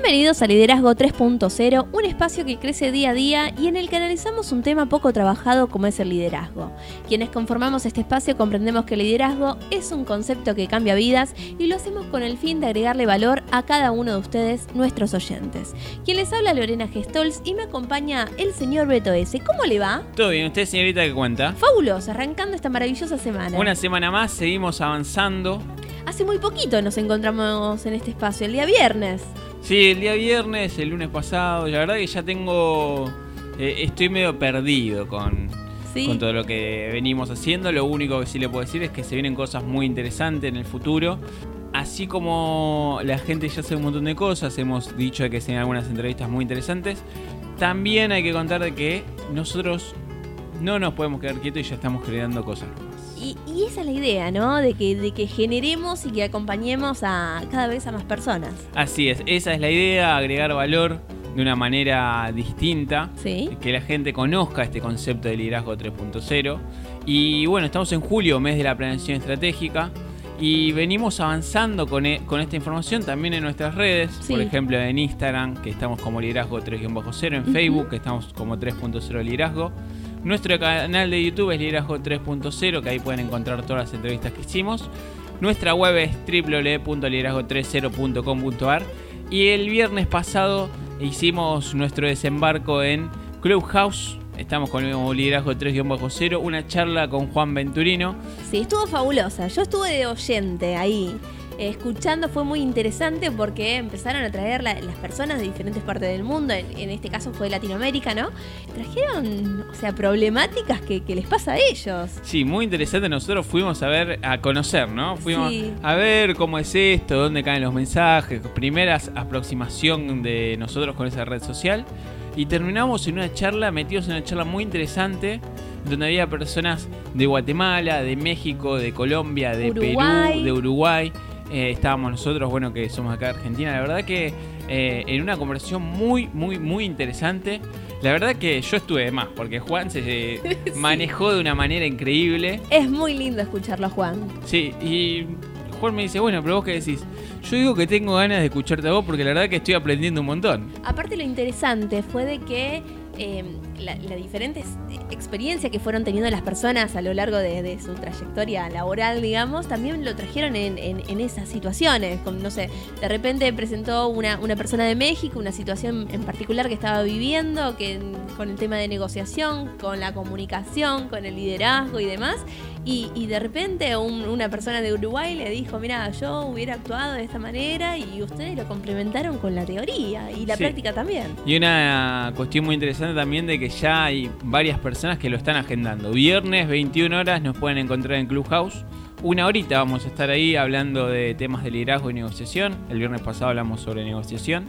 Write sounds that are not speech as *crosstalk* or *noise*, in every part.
Bienvenidos a Liderazgo 3.0, un espacio que crece día a día y en el que analizamos un tema poco trabajado como es el liderazgo. Quienes conformamos este espacio comprendemos que el liderazgo es un concepto que cambia vidas y lo hacemos con el fin de agregarle valor a cada uno de ustedes, nuestros oyentes. Quien les habla Lorena Gestols y me acompaña el señor Beto S. ¿Cómo le va? Todo bien, ¿usted señorita qué cuenta? Fabuloso, arrancando esta maravillosa semana. Una semana más, seguimos avanzando. Hace muy poquito nos encontramos en este espacio, el día viernes. Sí, el día viernes, el lunes pasado, la verdad que ya tengo... Eh, estoy medio perdido con, con todo lo que venimos haciendo. Lo único que sí le puedo decir es que se vienen cosas muy interesantes en el futuro. Así como la gente ya sabe un montón de cosas, hemos dicho que se vienen algunas entrevistas muy interesantes. También hay que contar de que nosotros no nos podemos quedar quietos y ya estamos creando cosas y, esa es la idea, ¿no? De que, de que generemos y que acompañemos a cada vez a más personas. Así es, esa es la idea, agregar valor de una manera distinta, ¿Sí? que la gente conozca este concepto de liderazgo 3.0. Y bueno, estamos en julio, mes de la planeación estratégica, y venimos avanzando con, e, con esta información también en nuestras redes, por ejemplo en Instagram, que estamos como liderazgo 3.0, en Facebook, que estamos como 3.0 liderazgo. Nuestro canal de YouTube es Liderazgo 3.0, que ahí pueden encontrar todas las entrevistas que hicimos. Nuestra web es www.liderazgo30.com.ar. Y el viernes pasado hicimos nuestro desembarco en Clubhouse. Estamos con el Liderazgo 3.0, una charla con Juan Venturino. Sí, estuvo fabulosa. Yo estuve de oyente ahí escuchando fue muy interesante porque empezaron a traer las personas de diferentes partes del mundo, en, este caso fue Latinoamérica, ¿no? Trajeron, o sea, problemáticas que, les pasa a ellos. Sí, muy interesante. Nosotros fuimos a ver, a conocer, ¿no? Fuimos a ver cómo es esto, dónde caen los mensajes, primeras aproximación de nosotros con esa red social. Y terminamos en una charla, metidos en una charla muy interesante, donde había personas de Guatemala, de México, de Colombia, de Perú, de Uruguay. Eh, estábamos nosotros, bueno, que somos acá de Argentina. La verdad que eh, en una conversación muy, muy, muy interesante. La verdad que yo estuve de más, porque Juan se *laughs* manejó de una manera increíble. Es muy lindo escucharlo a Juan. Sí, y Juan me dice, bueno, pero vos qué decís. Yo digo que tengo ganas de escucharte a vos porque la verdad que estoy aprendiendo un montón. Aparte lo interesante fue de que eh, las la diferentes experiencias que fueron teniendo las personas a lo largo de, su trayectoria laboral, digamos, también lo trajeron en, esas situaciones. Como, no sé, de repente presentó una, una, persona de México una situación en particular que estaba viviendo, que con el tema de negociación, con la comunicación, con el liderazgo y demás. Y, de repente una persona de Uruguay le dijo, mira, yo hubiera actuado de esta manera y ustedes lo complementaron con la teoría y la práctica también. Y una cuestión muy interesante también de que ya hay varias personas que lo están agendando. Viernes 21 horas nos pueden encontrar en Clubhouse. Una horita vamos a estar ahí hablando de temas de liderazgo y negociación. El viernes pasado hablamos sobre negociación.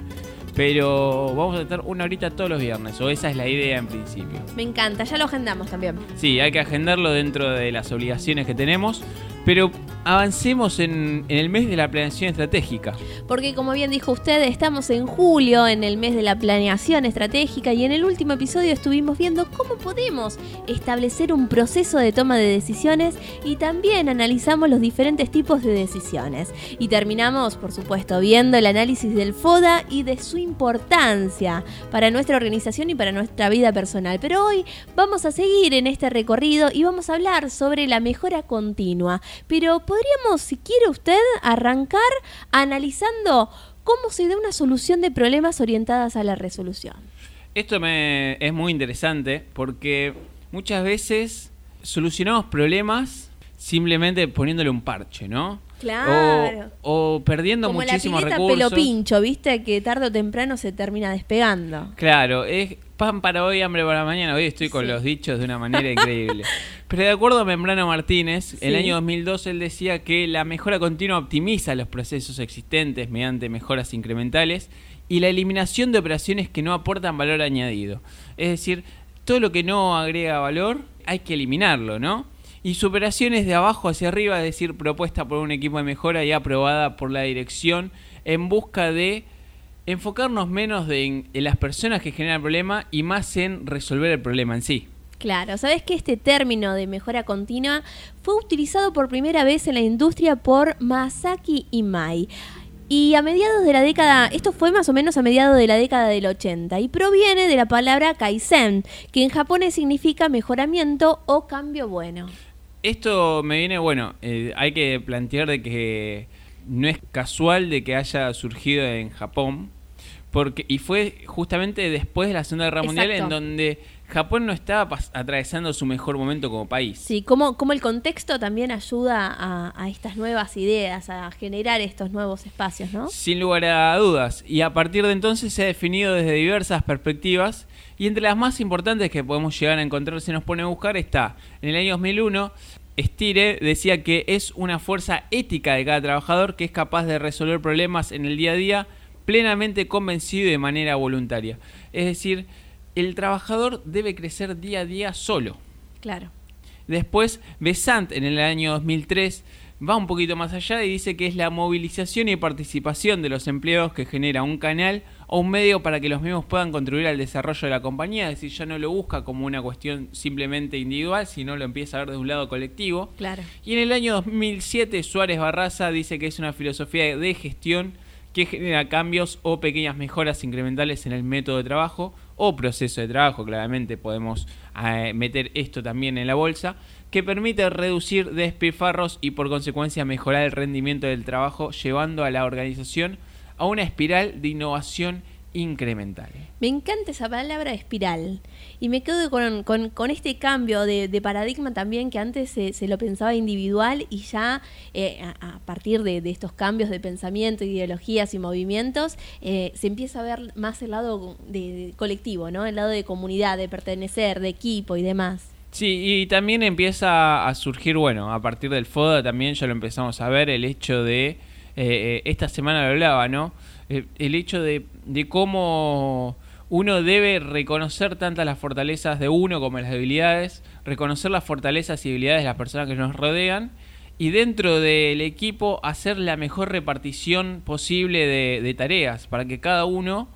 Pero vamos a estar una horita todos los viernes, o esa es la idea en principio. Me encanta, ya lo agendamos también. Sí, hay que agendarlo dentro de las obligaciones que tenemos. Pero avancemos en, el mes de la planeación estratégica. Porque como bien dijo usted, estamos en julio, en el mes de la planeación estratégica, y en el último episodio estuvimos viendo cómo podemos establecer un proceso de toma de decisiones y también analizamos los diferentes tipos de decisiones. Y terminamos, por supuesto, viendo el análisis del FODA y de su importancia para nuestra organización y para nuestra vida personal. Pero hoy vamos a seguir en este recorrido y vamos a hablar sobre la mejora continua pero podríamos, si quiere usted, arrancar analizando cómo se da una solución de problemas orientadas a la resolución. Esto me, es muy interesante porque muchas veces solucionamos problemas simplemente poniéndole un parche, ¿no? Claro. O, perdiendo Como muchísimos la recursos. pelo pincho, ¿viste? Que tarde o temprano se termina despegando. Claro, es pan para hoy, hambre para mañana. Hoy estoy con los dichos de una *laughs* manera increíble. Pero de acuerdo a Membrano Martínez, en el año 2012 él decía que la mejora continua optimiza los procesos existentes mediante mejoras incrementales y la eliminación de operaciones que no aportan valor añadido. Es decir, todo lo que no agrega valor hay que eliminarlo, ¿no? Y su operación es de abajo hacia arriba, es decir, propuesta por un equipo de mejora y aprobada por la dirección en busca de enfocarnos menos en, las personas que generan el problema y más en resolver el problema en sí. Claro, sabes que este término de mejora continua fue utilizado por primera vez en la industria por Masaki Imai. Y a mediados de la década, esto fue más o menos a mediados de la década del 80 y proviene de la palabra kaizen, que en japonés significa mejoramiento o cambio bueno. Esto me viene, bueno, eh, hay que plantear de que no es casual de que haya surgido en Japón, porque y fue justamente después de la Segunda Guerra Mundial en donde Japón no estaba atravesando su mejor momento como país. Sí, como, como el contexto también ayuda a, estas nuevas ideas, a generar estos nuevos espacios, ¿no? Sin lugar a dudas. Y a partir de entonces se ha definido desde diversas perspectivas. Y entre las más importantes que podemos llegar a encontrar si nos pone a buscar está, en el año 2001, Stire decía que es una fuerza ética de cada trabajador que es capaz de resolver problemas en el día a día plenamente convencido y de manera voluntaria. Es decir, el trabajador debe crecer día a día solo. Claro. Después, Besant en el año 2003 va un poquito más allá y dice que es la movilización y participación de los empleados que genera un canal o un medio para que los mismos puedan contribuir al desarrollo de la compañía, es decir, ya no lo busca como una cuestión simplemente individual, sino lo empieza a ver de un lado colectivo. Claro. Y en el año 2007 Suárez Barraza dice que es una filosofía de gestión que genera cambios o pequeñas mejoras incrementales en el método de trabajo o proceso de trabajo, claramente podemos eh, meter esto también en la bolsa, que permite reducir despilfarros y por consecuencia mejorar el rendimiento del trabajo, llevando a la organización a una espiral de innovación incremental. Me encanta esa palabra espiral y me quedo con, este cambio de, paradigma también que antes se, lo pensaba individual y ya eh, a, partir de, estos cambios de pensamiento, ideologías y movimientos eh, se empieza a ver más el lado de, colectivo, ¿no? el lado de comunidad, de pertenecer, de equipo y demás. Sí, y también empieza a surgir, bueno, a partir del FODA también ya lo empezamos a ver, el hecho de, eh, esta semana lo hablaba, ¿no? El hecho de, de cómo uno debe reconocer tantas las fortalezas de uno como las debilidades, reconocer las fortalezas y debilidades de las personas que nos rodean y dentro del equipo hacer la mejor repartición posible de, tareas para que cada uno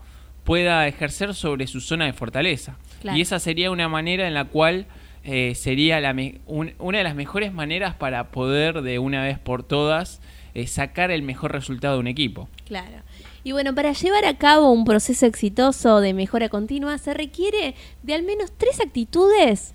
pueda ejercer sobre su zona de fortaleza. Y esa sería una manera en la cual eh, sería la una de las mejores maneras para poder de una vez por todas eh, sacar el mejor resultado de un equipo. Claro. Y bueno, para llevar a cabo un proceso exitoso de mejora continua se requiere de al menos tres actitudes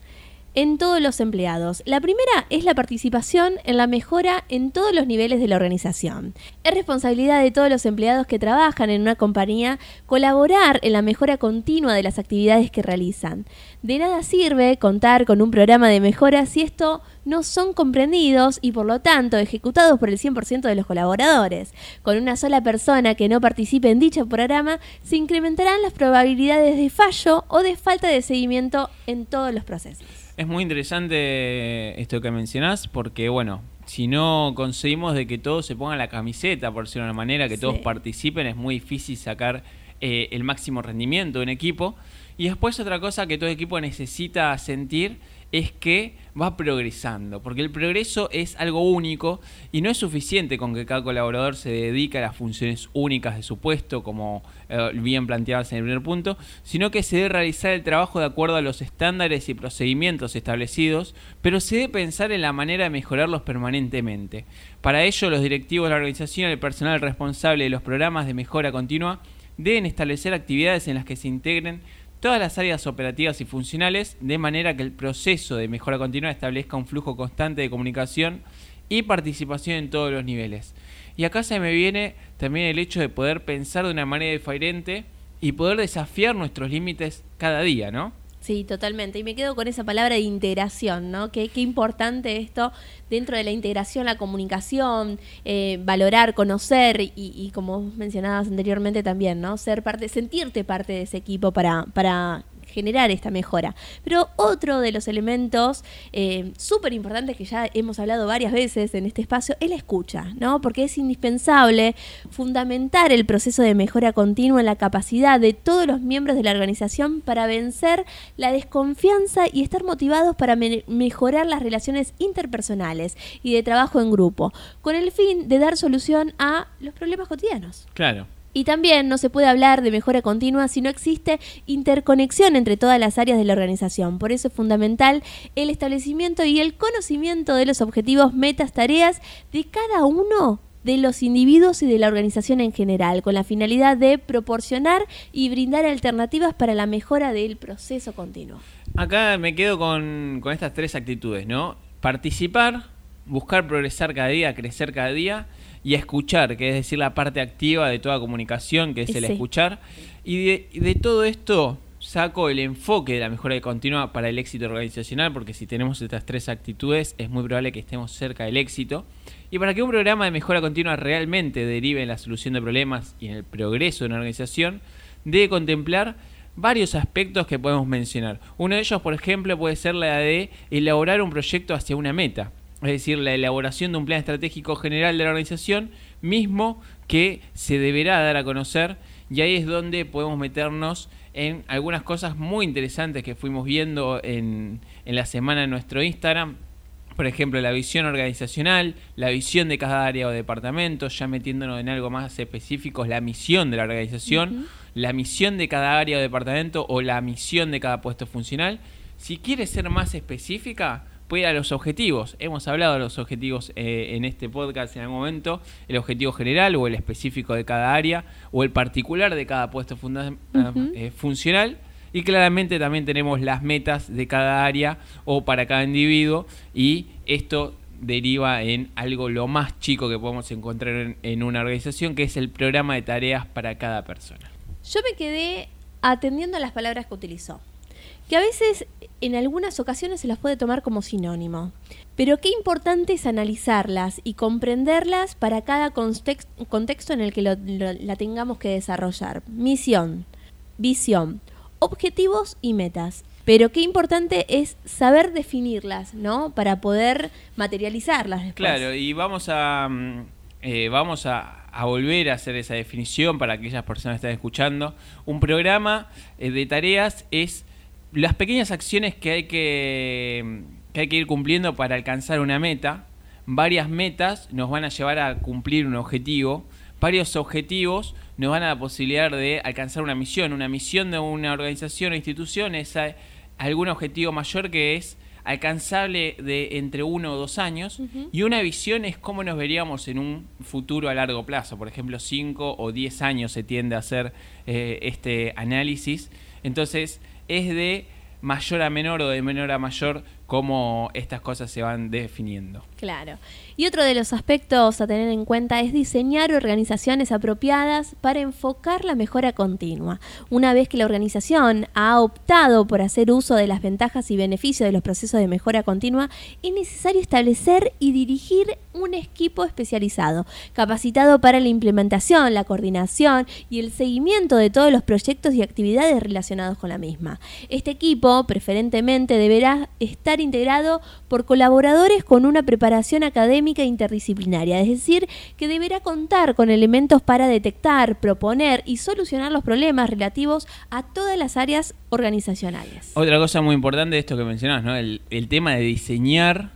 en todos los empleados. La primera es la participación en la mejora en todos los niveles de la organización. Es responsabilidad de todos los empleados que trabajan en una compañía colaborar en la mejora continua de las actividades que realizan. De nada sirve contar con un programa de mejora si esto no son comprendidos y por lo tanto ejecutados por el 100% de los colaboradores. Con una sola persona que no participe en dicho programa, se incrementarán las probabilidades de fallo o de falta de seguimiento en todos los procesos. Es muy interesante esto que mencionás porque, bueno, si no conseguimos de que todos se pongan la camiseta, por decirlo de una manera, que todos participen, es muy difícil sacar eh, el máximo rendimiento de un equipo. Y después otra cosa que todo equipo necesita sentir es que va progresando, porque el progreso es algo único y no es suficiente con que cada colaborador se dedique a las funciones únicas de su puesto, como eh, bien planteadas en el primer punto, sino que se debe realizar el trabajo de acuerdo a los estándares y procedimientos establecidos, pero se debe pensar en la manera de mejorarlos permanentemente. Para ello, los directivos de la organización y el personal responsable de los programas de mejora continua deben establecer actividades en las que se integren todas las áreas operativas y funcionales, de manera que el proceso de mejora continua establezca un flujo constante de comunicación y participación en todos los niveles. Y acá se me viene también el hecho de poder pensar de una manera diferente y poder desafiar nuestros límites cada día, ¿no? Sí, totalmente. Y me quedo con esa palabra de integración, ¿no? Qué, qué importante esto dentro de la integración, la comunicación, eh, valorar, conocer y, y, como mencionabas anteriormente también, ¿no? Ser parte, sentirte parte de ese equipo para, para generar esta mejora. Pero otro de los elementos eh, súper importantes que ya hemos hablado varias veces en este espacio es la escucha, ¿no? Porque es indispensable fundamentar el proceso de mejora continua en la capacidad de todos los miembros de la organización para vencer la desconfianza y estar motivados para mejorar las relaciones interpersonales y de trabajo en grupo, con el fin de dar solución a los problemas cotidianos. Claro. Y también no se puede hablar de mejora continua si no existe interconexión entre todas las áreas de la organización. Por eso es fundamental el establecimiento y el conocimiento de los objetivos, metas, tareas de cada uno de los individuos y de la organización en general, con la finalidad de proporcionar y brindar alternativas para la mejora del proceso continuo. Acá me quedo con, estas tres actitudes, ¿no? Participar, buscar progresar cada día, crecer cada día y escuchar, que es decir, la parte activa de toda comunicación, que es el escuchar. Y de, de, todo esto saco el enfoque de la mejora continua para el éxito organizacional, porque si tenemos estas tres actitudes es muy probable que estemos cerca del éxito. Y para que un programa de mejora continua realmente derive en la solución de problemas y en el progreso de una organización, debe contemplar varios aspectos que podemos mencionar. Uno de ellos, por ejemplo, puede ser la de elaborar un proyecto hacia una meta, es decir, la elaboración de un plan estratégico general de la organización, mismo que se deberá dar a conocer, y ahí es donde podemos meternos en algunas cosas muy interesantes que fuimos viendo en, en la semana en nuestro Instagram, por ejemplo, la visión organizacional, la visión de cada área o departamento, ya metiéndonos en algo más específico, la misión de la organización, la misión de cada área o departamento o la misión de cada puesto funcional. Si quiere ser más específica, puede ir a los objetivos. Hemos hablado de los objetivos eh, en este podcast en algún momento, el objetivo general o el específico de cada área o el particular de cada puesto eh, funcional y claramente también tenemos las metas de cada área o para cada individuo y esto deriva en algo lo más chico que podemos encontrar en, una organización, que es el programa de tareas para cada persona. Yo me quedé atendiendo a las palabras que utilizó, que a veces en algunas ocasiones se las puede tomar como sinónimo. Pero qué importante es analizarlas y comprenderlas para cada contexto en el que la tengamos que desarrollar. Misión, visión, objetivos y metas. Pero qué importante es saber definirlas, ¿no? Para poder materializarlas después. Claro, y vamos a, mm, eh, vamos a, volver a hacer esa definición para aquellas personas que están escuchando. Un programa eh, de tareas es las pequeñas acciones que hay que, que hay que ir cumpliendo para alcanzar una meta. Varias metas nos van a llevar a cumplir un objetivo. Varios objetivos nos van a la posibilidad de alcanzar una misión. Una misión de una organización o institución es algún objetivo mayor que es alcanzable de entre uno o dos años y una visión es cómo nos veríamos en un futuro a largo plazo. Por ejemplo, cinco o diez años se tiende a hacer eh, este análisis. Entonces, es de mayor a menor o de menor a mayor cómo estas cosas se van definiendo. Claro. Y otro de los aspectos a tener en cuenta es diseñar organizaciones apropiadas para enfocar la mejora continua. Una vez que la organización ha optado por hacer uso de las ventajas y beneficios de los procesos de mejora continua, es necesario establecer y dirigir un equipo especializado, capacitado para la implementación, la coordinación y el seguimiento de todos los proyectos y actividades relacionados con la misma. Este equipo, preferentemente, deberá estar integrado por colaboradores con una preparación académica interdisciplinaria, es decir, que deberá contar con elementos para detectar, proponer y solucionar los problemas relativos a todas las áreas organizacionales. Otra cosa muy importante de esto que mencionas, ¿no? el, tema de diseñar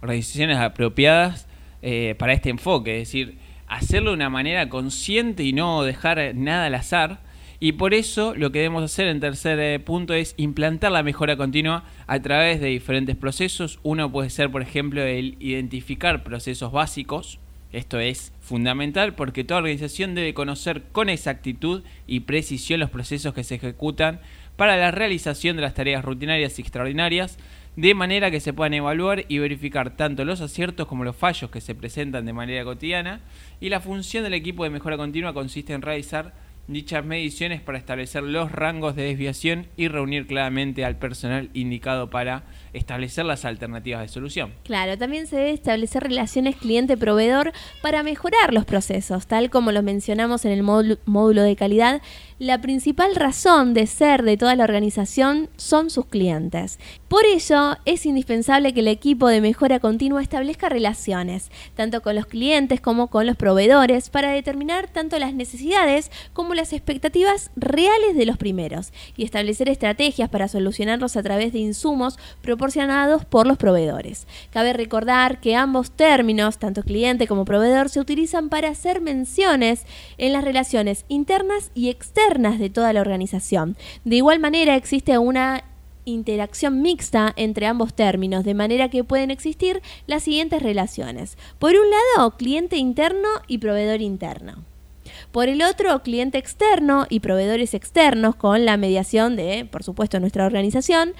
organizaciones apropiadas eh, para este enfoque, es decir, hacerlo de una manera consciente y no dejar nada al azar y por eso lo que debemos hacer en tercer eh, punto es implantar la mejora continua a través de diferentes procesos. Uno puede ser, por ejemplo, el identificar procesos básicos. Esto es fundamental porque toda organización debe conocer con exactitud y precisión los procesos que se ejecutan para la realización de las tareas rutinarias y extraordinarias, de manera que se puedan evaluar y verificar tanto los aciertos como los fallos que se presentan de manera cotidiana. Y la función del equipo de mejora continua consiste en realizar dichas mediciones para establecer los rangos de desviación y reunir claramente al personal indicado para establecer las alternativas de solución. Claro, también se debe establecer relaciones cliente-proveedor para mejorar los procesos, tal como lo mencionamos en el módulo de calidad. La principal razón de ser de toda la organización son sus clientes. Por ello, es indispensable que el equipo de mejora continua establezca relaciones, tanto con los clientes como con los proveedores, para determinar tanto las necesidades como las expectativas reales de los primeros y establecer estrategias para solucionarlos a través de insumos proporcionados proporcionados por los proveedores. Cabe recordar que ambos términos, tanto cliente como proveedor, se utilizan para hacer menciones en las relaciones internas y externas de toda la organización. De igual manera existe una interacción mixta entre ambos términos, de manera que pueden existir las siguientes relaciones. Por un lado, cliente interno y proveedor interno. Por el otro, cliente externo y proveedores externos con la mediación de, por supuesto, nuestra organización.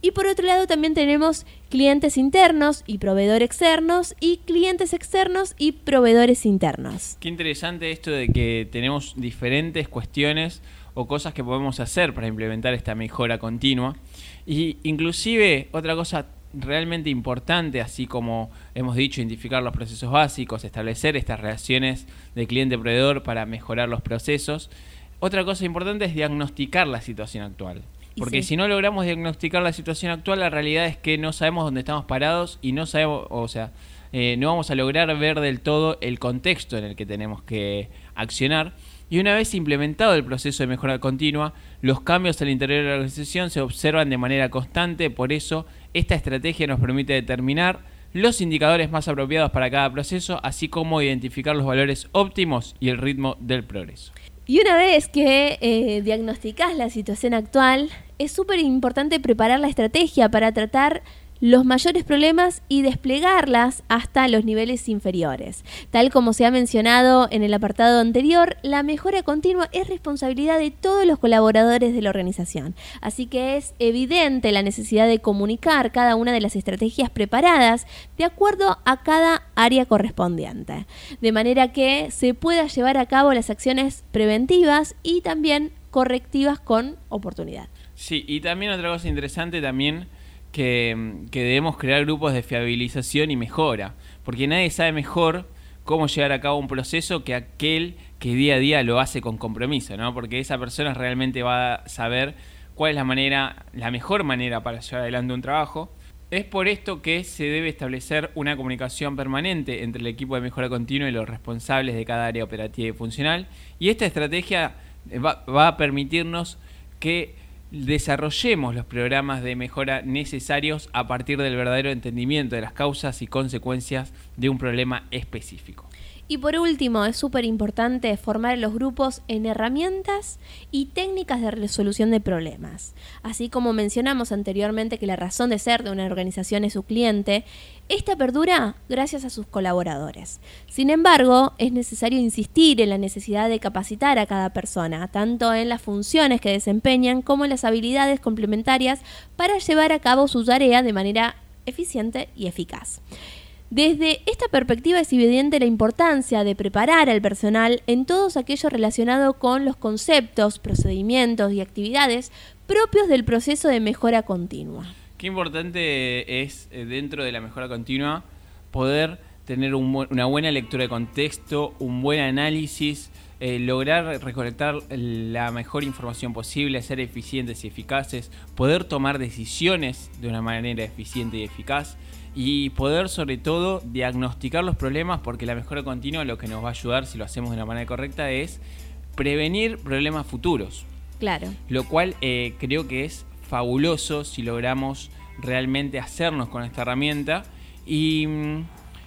Y por otro lado también tenemos clientes internos y proveedores externos y clientes externos y proveedores internos. Qué interesante esto de que tenemos diferentes cuestiones o cosas que podemos hacer para implementar esta mejora continua. Y inclusive otra cosa realmente importante, así como hemos dicho, identificar los procesos básicos, establecer estas relaciones de cliente-proveedor para mejorar los procesos. Otra cosa importante es diagnosticar la situación actual. Porque si no logramos diagnosticar la situación actual, la realidad es que no sabemos dónde estamos parados y no sabemos, o sea, eh, no vamos a lograr ver del todo el contexto en el que tenemos que accionar. Y una vez implementado el proceso de mejora continua, los cambios al interior de la organización se observan de manera constante, por eso esta estrategia nos permite determinar los indicadores más apropiados para cada proceso, así como identificar los valores óptimos y el ritmo del progreso. Y una vez que eh, diagnosticás la situación actual, es súper importante preparar la estrategia para tratar los mayores problemas y desplegarlas hasta los niveles inferiores. Tal como se ha mencionado en el apartado anterior, la mejora continua es responsabilidad de todos los colaboradores de la organización. Así que es evidente la necesidad de comunicar cada una de las estrategias preparadas de acuerdo a cada área correspondiente, de manera que se pueda llevar a cabo las acciones preventivas y también correctivas con oportunidad. Sí, y también otra cosa interesante también que, debemos crear grupos de fiabilización y mejora, porque nadie sabe mejor cómo llevar a cabo un proceso que aquel que día a día lo hace con compromiso, ¿no? Porque esa persona realmente va a saber cuál es la manera, la mejor manera para llevar adelante un trabajo. Es por esto que se debe establecer una comunicación permanente entre el equipo de mejora continua y los responsables de cada área operativa y funcional. Y esta estrategia va a permitirnos que desarrollemos los programas de mejora necesarios a partir del verdadero entendimiento de las causas y consecuencias de un problema específico. Y por último, es súper importante formar los grupos en herramientas y técnicas de resolución de problemas. Así como mencionamos anteriormente que la razón de ser de una organización es su cliente, esta perdura gracias a sus colaboradores. Sin embargo, es necesario insistir en la necesidad de capacitar a cada persona, tanto en las funciones que desempeñan como en las habilidades complementarias para llevar a cabo su tarea de manera eficiente y eficaz. Desde esta perspectiva es evidente la importancia de preparar al personal en todos aquello relacionado con los conceptos, procedimientos y actividades propios del proceso de mejora continua. Qué importante es eh, dentro de la mejora continua poder tener una buena lectura de contexto, un buen análisis, eh, lograr recolectar la mejor información posible, ser eficientes y eficaces, poder tomar decisiones de una manera eficiente y eficaz y poder sobre todo diagnosticar los problemas porque la mejora continua lo que nos va a ayudar si lo hacemos de una manera correcta es prevenir problemas futuros. Claro. Lo cual eh, creo que es fabuloso si logramos realmente hacernos con esta herramienta y,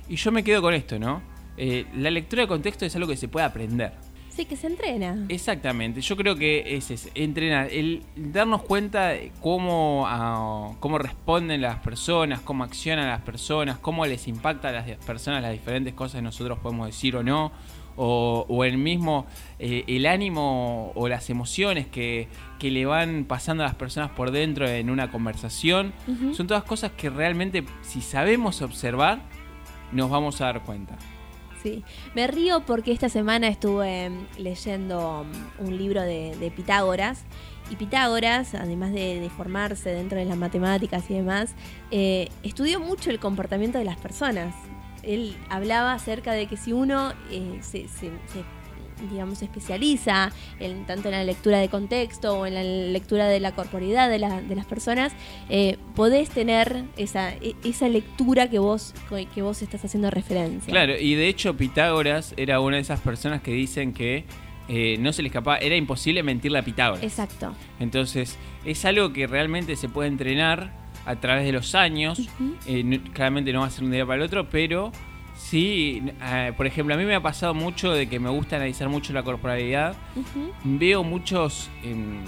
y yo me quedo con esto, ¿no? Eh, la lectura de contexto es algo que se puede aprender. Sí, que se entrena. Exactamente, yo creo que es, es entrenar, el darnos cuenta de cómo, ah, cómo responden las personas, cómo accionan las personas, cómo les impacta a las personas las diferentes cosas que nosotros podemos decir o no, o, el mismo, eh, el ánimo o las emociones que, que, le van pasando a las personas por dentro en una conversación, son todas cosas que realmente si sabemos observar, nos vamos a dar cuenta. Sí, me río porque esta semana estuve em, leyendo um, un libro de, Pitágoras y Pitágoras, además de, formarse dentro de las matemáticas y demás, eh, estudió mucho el comportamiento de las personas. Él hablaba acerca de que si uno eh, se digamos, especializa en, tanto en la lectura de contexto o en la lectura de la corporidad de, las personas, eh, podés tener esa, e, esa lectura que vos, que vos estás haciendo referencia. Claro, y de hecho Pitágoras era una de esas personas que dicen que eh, no se le escapaba, era imposible mentirle a Pitágoras. Exacto. Entonces, es algo que realmente se puede entrenar a través de los años. Eh, claramente no va a ser un día para el otro, pero sí, eh, por ejemplo, a mí me ha pasado mucho de que me gusta analizar mucho la corporalidad. Veo muchos, em,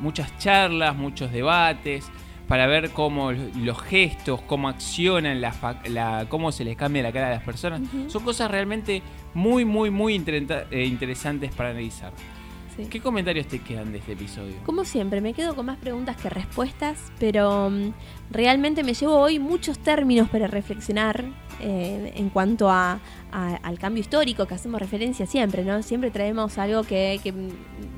muchas charlas, muchos debates para ver cómo los gestos, cómo accionan, la, cómo se les cambia la cara a las personas. Son cosas realmente muy, muy, muy eh, interesantes para analizar. ¿Qué comentarios te quedan de este episodio? Como siempre, me quedo con más preguntas que respuestas, pero mm, realmente me llevo hoy muchos términos para reflexionar eh, en cuanto a, al cambio histórico que hacemos referencia siempre, ¿no? Siempre traemos algo que,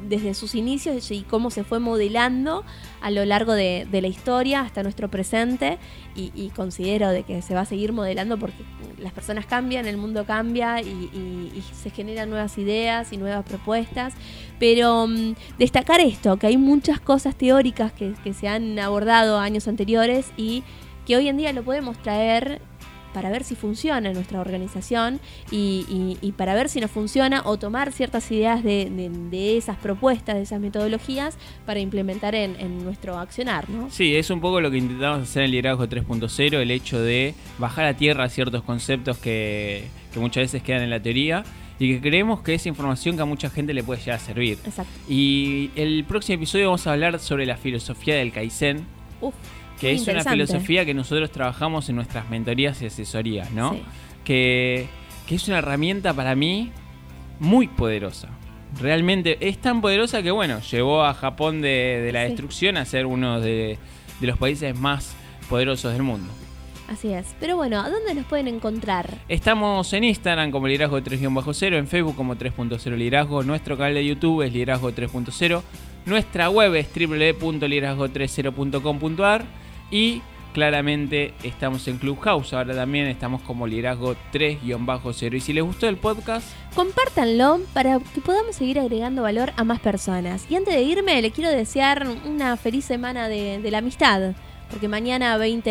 desde sus inicios y cómo se fue modelando a lo largo de, la historia hasta nuestro presente y, considero de que se va a seguir modelando porque las personas cambian, el mundo cambia y, se generan nuevas ideas y nuevas propuestas, pero mm, destacar esto, que hay muchas cosas teóricas que, que se han abordado años anteriores y que hoy en día lo podemos traer para ver si funciona en nuestra organización y, para ver si nos funciona o tomar ciertas ideas de, esas propuestas, de esas metodologías para implementar en, nuestro accionar. ¿no? Sí, es un poco lo que intentamos hacer en el liderazgo 3.0, el hecho de bajar a tierra ciertos conceptos que, muchas veces quedan en la teoría y que creemos que es información que a mucha gente le puede llegar a servir. Exacto. Y el próximo episodio vamos a hablar sobre la filosofía del Kaizen. Uf que es una filosofía que nosotros trabajamos en nuestras mentorías y asesorías, ¿no? Que, es una herramienta para mí muy poderosa. Realmente es tan poderosa que, bueno, llevó a Japón de, la destrucción a ser uno de, los países más poderosos del mundo. Así es. Pero bueno, ¿a dónde nos pueden encontrar? Estamos en Instagram como Liderazgo 3-0, en Facebook como 3.0 Liderazgo, nuestro canal de YouTube es Liderazgo 3.0, nuestra web es www.liderazgo30.com.ar y claramente estamos en Clubhouse. Ahora también estamos como liderazgo 3-0. Y si les gustó el podcast, compártanlo para que podamos seguir agregando valor a más personas. Y antes de irme, le quiero desear una feliz semana de, la amistad. Porque mañana, 20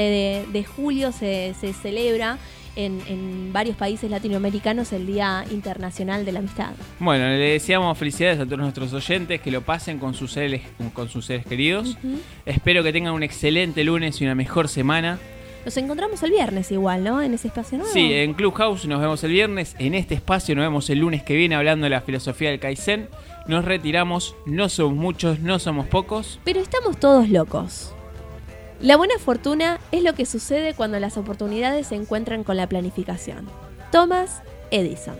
de, julio, se, se celebra en, varios países latinoamericanos el Día Internacional de la Amistad. Bueno, le deseamos felicidades a todos nuestros oyentes, que lo pasen con sus seres, con sus seres queridos. Espero que tengan un excelente lunes y una mejor semana. Nos encontramos el viernes igual, ¿no? En ese espacio nuevo. Sí, en Clubhouse nos vemos el viernes. En este espacio nos vemos el lunes que viene hablando de la filosofía del Kaizen. Nos retiramos, no somos muchos, no somos pocos. Pero estamos todos locos. La buena fortuna es lo que sucede cuando las oportunidades se encuentran con la planificación. Thomas Edison.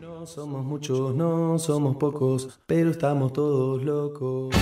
No somos muchos, no somos pocos, pero estamos todos locos.